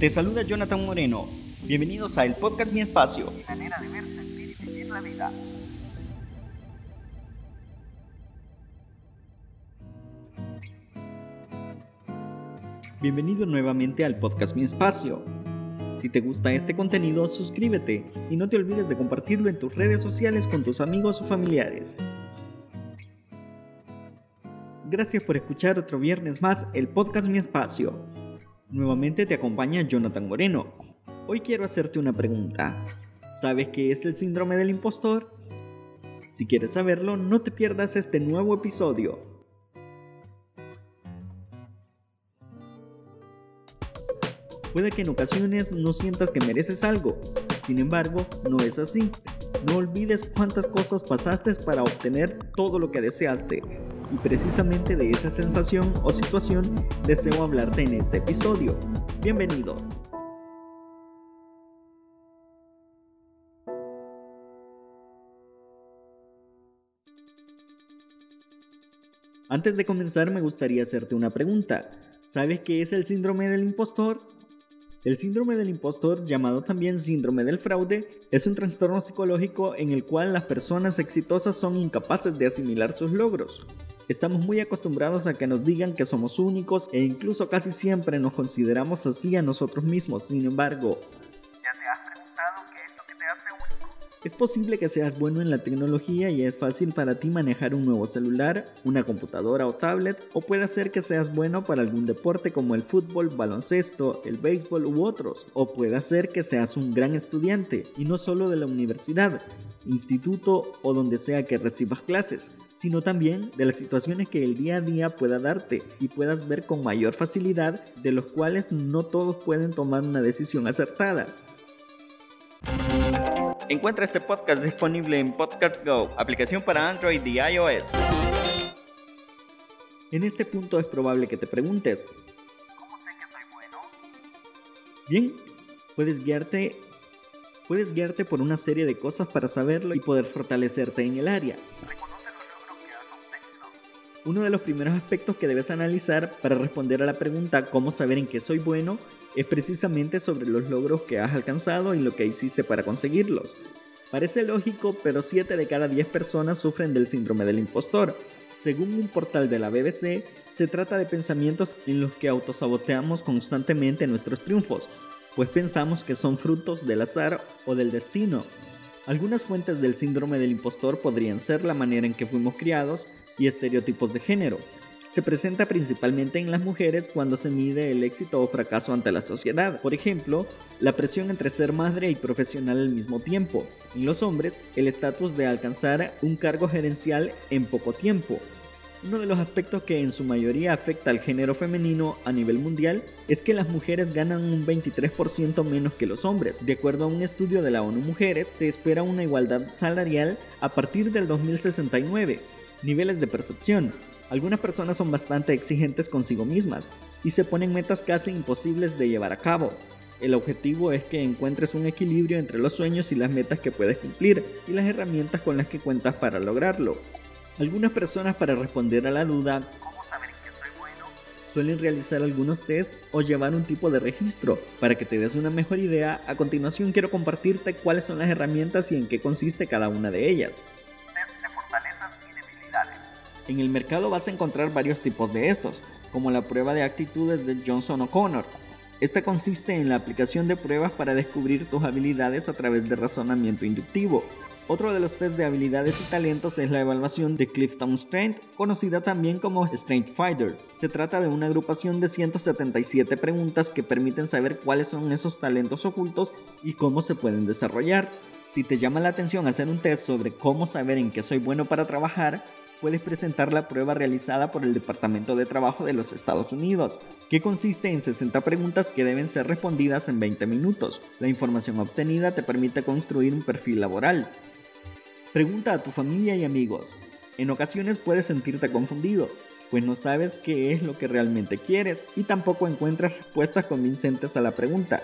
Te saluda Jonathan Moreno. Bienvenidos a el podcast Mi Espacio. manera de ver, sentir y vivir la vida. Bienvenido nuevamente al podcast Mi Espacio. Si te gusta este contenido, suscríbete y no te olvides de compartirlo en tus redes sociales con tus amigos o familiares. Gracias por escuchar otro viernes más el podcast Mi Espacio. Nuevamente te acompaña Jonathan Moreno. Hoy quiero hacerte una pregunta. ¿Sabes qué es el síndrome del impostor? Si quieres saberlo, no te pierdas este nuevo episodio. Puede que en ocasiones no sientas que mereces algo, sin embargo, no es así. No olvides cuántas cosas pasaste para obtener todo lo que deseaste. Y precisamente de esa sensación o situación deseo hablarte en este episodio. Bienvenido. Antes de comenzar me gustaría hacerte una pregunta. ¿Sabes qué es el síndrome del impostor? El síndrome del impostor, llamado también síndrome del fraude, es un trastorno psicológico en el cual las personas exitosas son incapaces de asimilar sus logros. Estamos muy acostumbrados a que nos digan que somos únicos e incluso casi siempre nos consideramos así a nosotros mismos. Sin embargo, Es posible que seas bueno en la tecnología y es fácil para ti manejar un nuevo celular, una computadora o tablet, o puede ser que seas bueno para algún deporte como el fútbol, baloncesto, el béisbol u otros, o puede ser que seas un gran estudiante, y no solo de la universidad, instituto o donde sea que recibas clases, sino también de las situaciones que el día a día pueda darte y puedas ver con mayor facilidad de los cuales no todos pueden tomar una decisión acertada. Encuentra este podcast disponible en Podcast Go, aplicación para Android y iOS. En este punto es probable que te preguntes, ¿Cómo sé que soy bueno? bien, puedes guiarte puedes guiarte por una serie de cosas para saberlo y poder fortalecerte en el área. Uno de los primeros aspectos que debes analizar para responder a la pregunta ¿cómo saber en qué soy bueno? es precisamente sobre los logros que has alcanzado y lo que hiciste para conseguirlos. Parece lógico, pero 7 de cada 10 personas sufren del síndrome del impostor. Según un portal de la BBC, se trata de pensamientos en los que autosaboteamos constantemente nuestros triunfos, pues pensamos que son frutos del azar o del destino. Algunas fuentes del síndrome del impostor podrían ser la manera en que fuimos criados y estereotipos de género. Se presenta principalmente en las mujeres cuando se mide el éxito o fracaso ante la sociedad. Por ejemplo, la presión entre ser madre y profesional al mismo tiempo. En los hombres, el estatus de alcanzar un cargo gerencial en poco tiempo. Uno de los aspectos que en su mayoría afecta al género femenino a nivel mundial es que las mujeres ganan un 23% menos que los hombres. De acuerdo a un estudio de la ONU Mujeres, se espera una igualdad salarial a partir del 2069. Niveles de percepción. Algunas personas son bastante exigentes consigo mismas y se ponen metas casi imposibles de llevar a cabo. El objetivo es que encuentres un equilibrio entre los sueños y las metas que puedes cumplir y las herramientas con las que cuentas para lograrlo. Algunas personas para responder a la duda suelen realizar algunos tests o llevar un tipo de registro. Para que te des una mejor idea, a continuación quiero compartirte cuáles son las herramientas y en qué consiste cada una de ellas. En el mercado vas a encontrar varios tipos de estos, como la prueba de actitudes de Johnson O'Connor. Esta consiste en la aplicación de pruebas para descubrir tus habilidades a través de razonamiento inductivo. Otro de los test de habilidades y talentos es la evaluación de Clifton Strength, conocida también como Strength Fighter. Se trata de una agrupación de 177 preguntas que permiten saber cuáles son esos talentos ocultos y cómo se pueden desarrollar. Si te llama la atención hacer un test sobre cómo saber en qué soy bueno para trabajar, puedes presentar la prueba realizada por el Departamento de Trabajo de los Estados Unidos, que consiste en 60 preguntas que deben ser respondidas en 20 minutos. La información obtenida te permite construir un perfil laboral. Pregunta a tu familia y amigos. En ocasiones puedes sentirte confundido, pues no sabes qué es lo que realmente quieres y tampoco encuentras respuestas convincentes a la pregunta.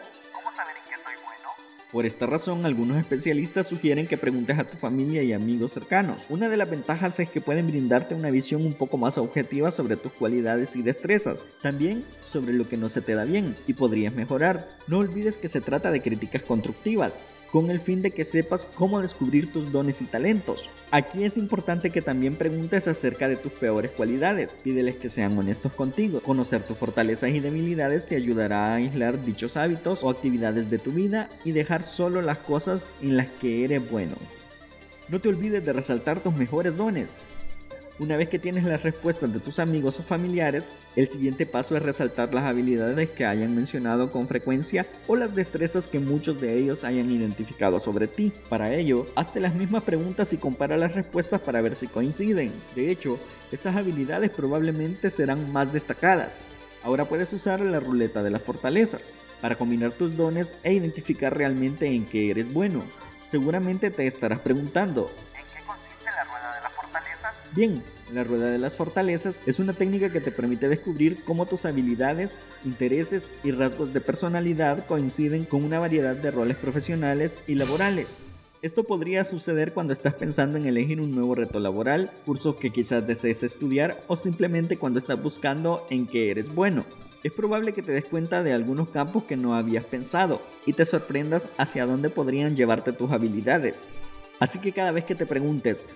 Por esta razón, algunos especialistas sugieren que preguntes a tu familia y amigos cercanos. Una de las ventajas es que pueden brindarte una visión un poco más objetiva sobre tus cualidades y destrezas, también sobre lo que no se te da bien y podrías mejorar. No olvides que se trata de críticas constructivas, con el fin de que sepas cómo descubrir tus dones y talentos. Aquí es importante que también preguntes acerca de tus peores cualidades, pídeles que sean honestos contigo. Conocer tus fortalezas y debilidades te ayudará a aislar dichos hábitos o actividades de tu vida y dejar solo las cosas en las que eres bueno. No te olvides de resaltar tus mejores dones. Una vez que tienes las respuestas de tus amigos o familiares, el siguiente paso es resaltar las habilidades que hayan mencionado con frecuencia o las destrezas que muchos de ellos hayan identificado sobre ti. Para ello, hazte las mismas preguntas y compara las respuestas para ver si coinciden. De hecho, estas habilidades probablemente serán más destacadas. Ahora puedes usar la ruleta de las fortalezas para combinar tus dones e identificar realmente en qué eres bueno. Seguramente te estarás preguntando, Bien, la rueda de las fortalezas es una técnica que te permite descubrir cómo tus habilidades, intereses y rasgos de personalidad coinciden con una variedad de roles profesionales y laborales. Esto podría suceder cuando estás pensando en elegir un nuevo reto laboral, cursos que quizás desees estudiar o simplemente cuando estás buscando en qué eres bueno. Es probable que te des cuenta de algunos campos que no habías pensado y te sorprendas hacia dónde podrían llevarte tus habilidades. Así que cada vez que te preguntes,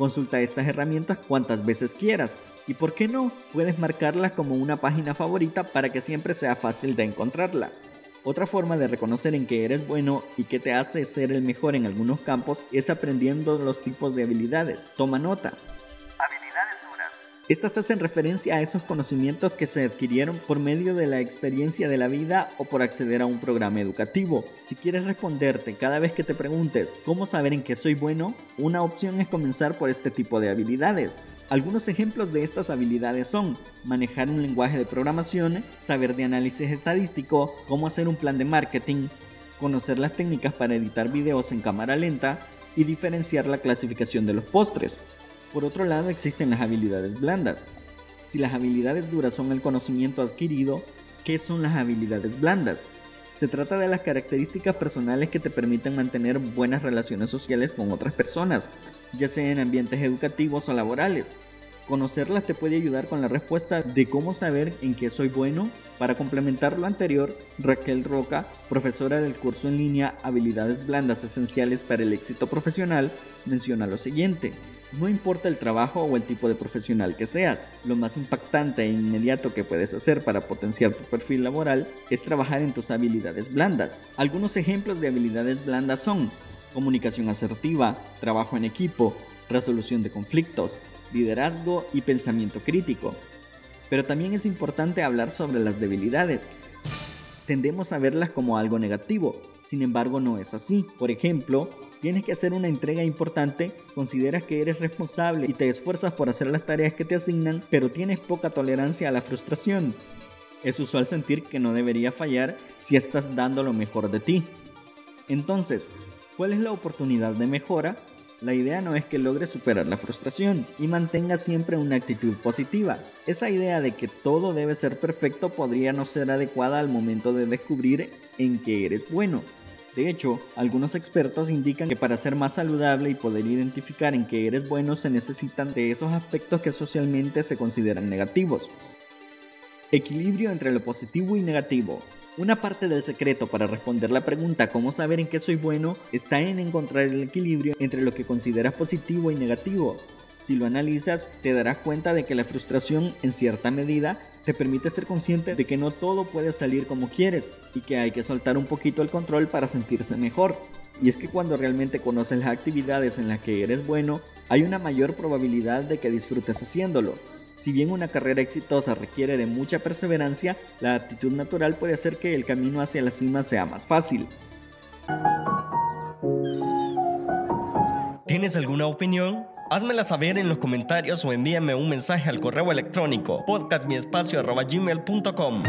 Consulta estas herramientas cuantas veces quieras y por qué no, puedes marcarlas como una página favorita para que siempre sea fácil de encontrarla. Otra forma de reconocer en qué eres bueno y qué te hace ser el mejor en algunos campos es aprendiendo los tipos de habilidades. Toma nota. Estas hacen referencia a esos conocimientos que se adquirieron por medio de la experiencia de la vida o por acceder a un programa educativo. Si quieres responderte cada vez que te preguntes cómo saber en qué soy bueno, una opción es comenzar por este tipo de habilidades. Algunos ejemplos de estas habilidades son manejar un lenguaje de programación, saber de análisis estadístico, cómo hacer un plan de marketing, conocer las técnicas para editar videos en cámara lenta y diferenciar la clasificación de los postres. Por otro lado, existen las habilidades blandas. Si las habilidades duras son el conocimiento adquirido, ¿qué son las habilidades blandas? Se trata de las características personales que te permiten mantener buenas relaciones sociales con otras personas, ya sea en ambientes educativos o laborales. Conocerlas te puede ayudar con la respuesta de cómo saber en qué soy bueno. Para complementar lo anterior, Raquel Roca, profesora del curso en línea Habilidades Blandas Esenciales para el Éxito Profesional, menciona lo siguiente. No importa el trabajo o el tipo de profesional que seas, lo más impactante e inmediato que puedes hacer para potenciar tu perfil laboral es trabajar en tus habilidades blandas. Algunos ejemplos de habilidades blandas son comunicación asertiva, trabajo en equipo, resolución de conflictos, liderazgo y pensamiento crítico. Pero también es importante hablar sobre las debilidades. Tendemos a verlas como algo negativo, sin embargo no es así. Por ejemplo, tienes que hacer una entrega importante, consideras que eres responsable y te esfuerzas por hacer las tareas que te asignan, pero tienes poca tolerancia a la frustración. Es usual sentir que no debería fallar si estás dando lo mejor de ti. Entonces, ¿cuál es la oportunidad de mejora? La idea no es que logres superar la frustración y mantengas siempre una actitud positiva. Esa idea de que todo debe ser perfecto podría no ser adecuada al momento de descubrir en qué eres bueno. De hecho, algunos expertos indican que para ser más saludable y poder identificar en qué eres bueno se necesitan de esos aspectos que socialmente se consideran negativos. Equilibrio entre lo positivo y negativo. Una parte del secreto para responder la pregunta cómo saber en qué soy bueno está en encontrar el equilibrio entre lo que consideras positivo y negativo. Si lo analizas, te darás cuenta de que la frustración, en cierta medida, te permite ser consciente de que no todo puede salir como quieres y que hay que soltar un poquito el control para sentirse mejor. Y es que cuando realmente conoces las actividades en las que eres bueno, hay una mayor probabilidad de que disfrutes haciéndolo. Si bien una carrera exitosa requiere de mucha perseverancia, la actitud natural puede hacer que el camino hacia la cima sea más fácil. ¿Tienes alguna opinión? Házmela saber en los comentarios o envíame un mensaje al correo electrónico podcastmiespacio.gmail.com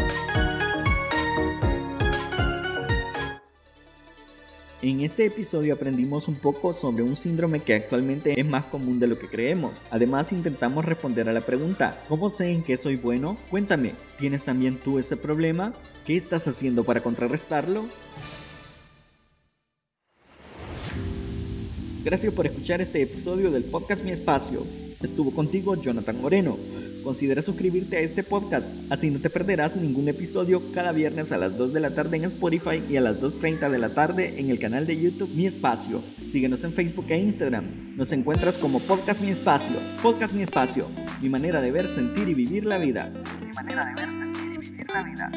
En este episodio aprendimos un poco sobre un síndrome que actualmente es más común de lo que creemos. Además intentamos responder a la pregunta, ¿cómo sé en qué soy bueno? Cuéntame, ¿tienes también tú ese problema? ¿Qué estás haciendo para contrarrestarlo? Gracias por escuchar este episodio del podcast Mi Espacio. Estuvo contigo Jonathan Moreno. Considera suscribirte a este podcast, así no te perderás ningún episodio cada viernes a las 2 de la tarde en Spotify y a las 2.30 de la tarde en el canal de YouTube Mi Espacio. Síguenos en Facebook e Instagram. Nos encuentras como Podcast Mi Espacio. Podcast Mi Espacio. Mi manera de ver, sentir y vivir la vida. Mi manera de ver, sentir y vivir la vida.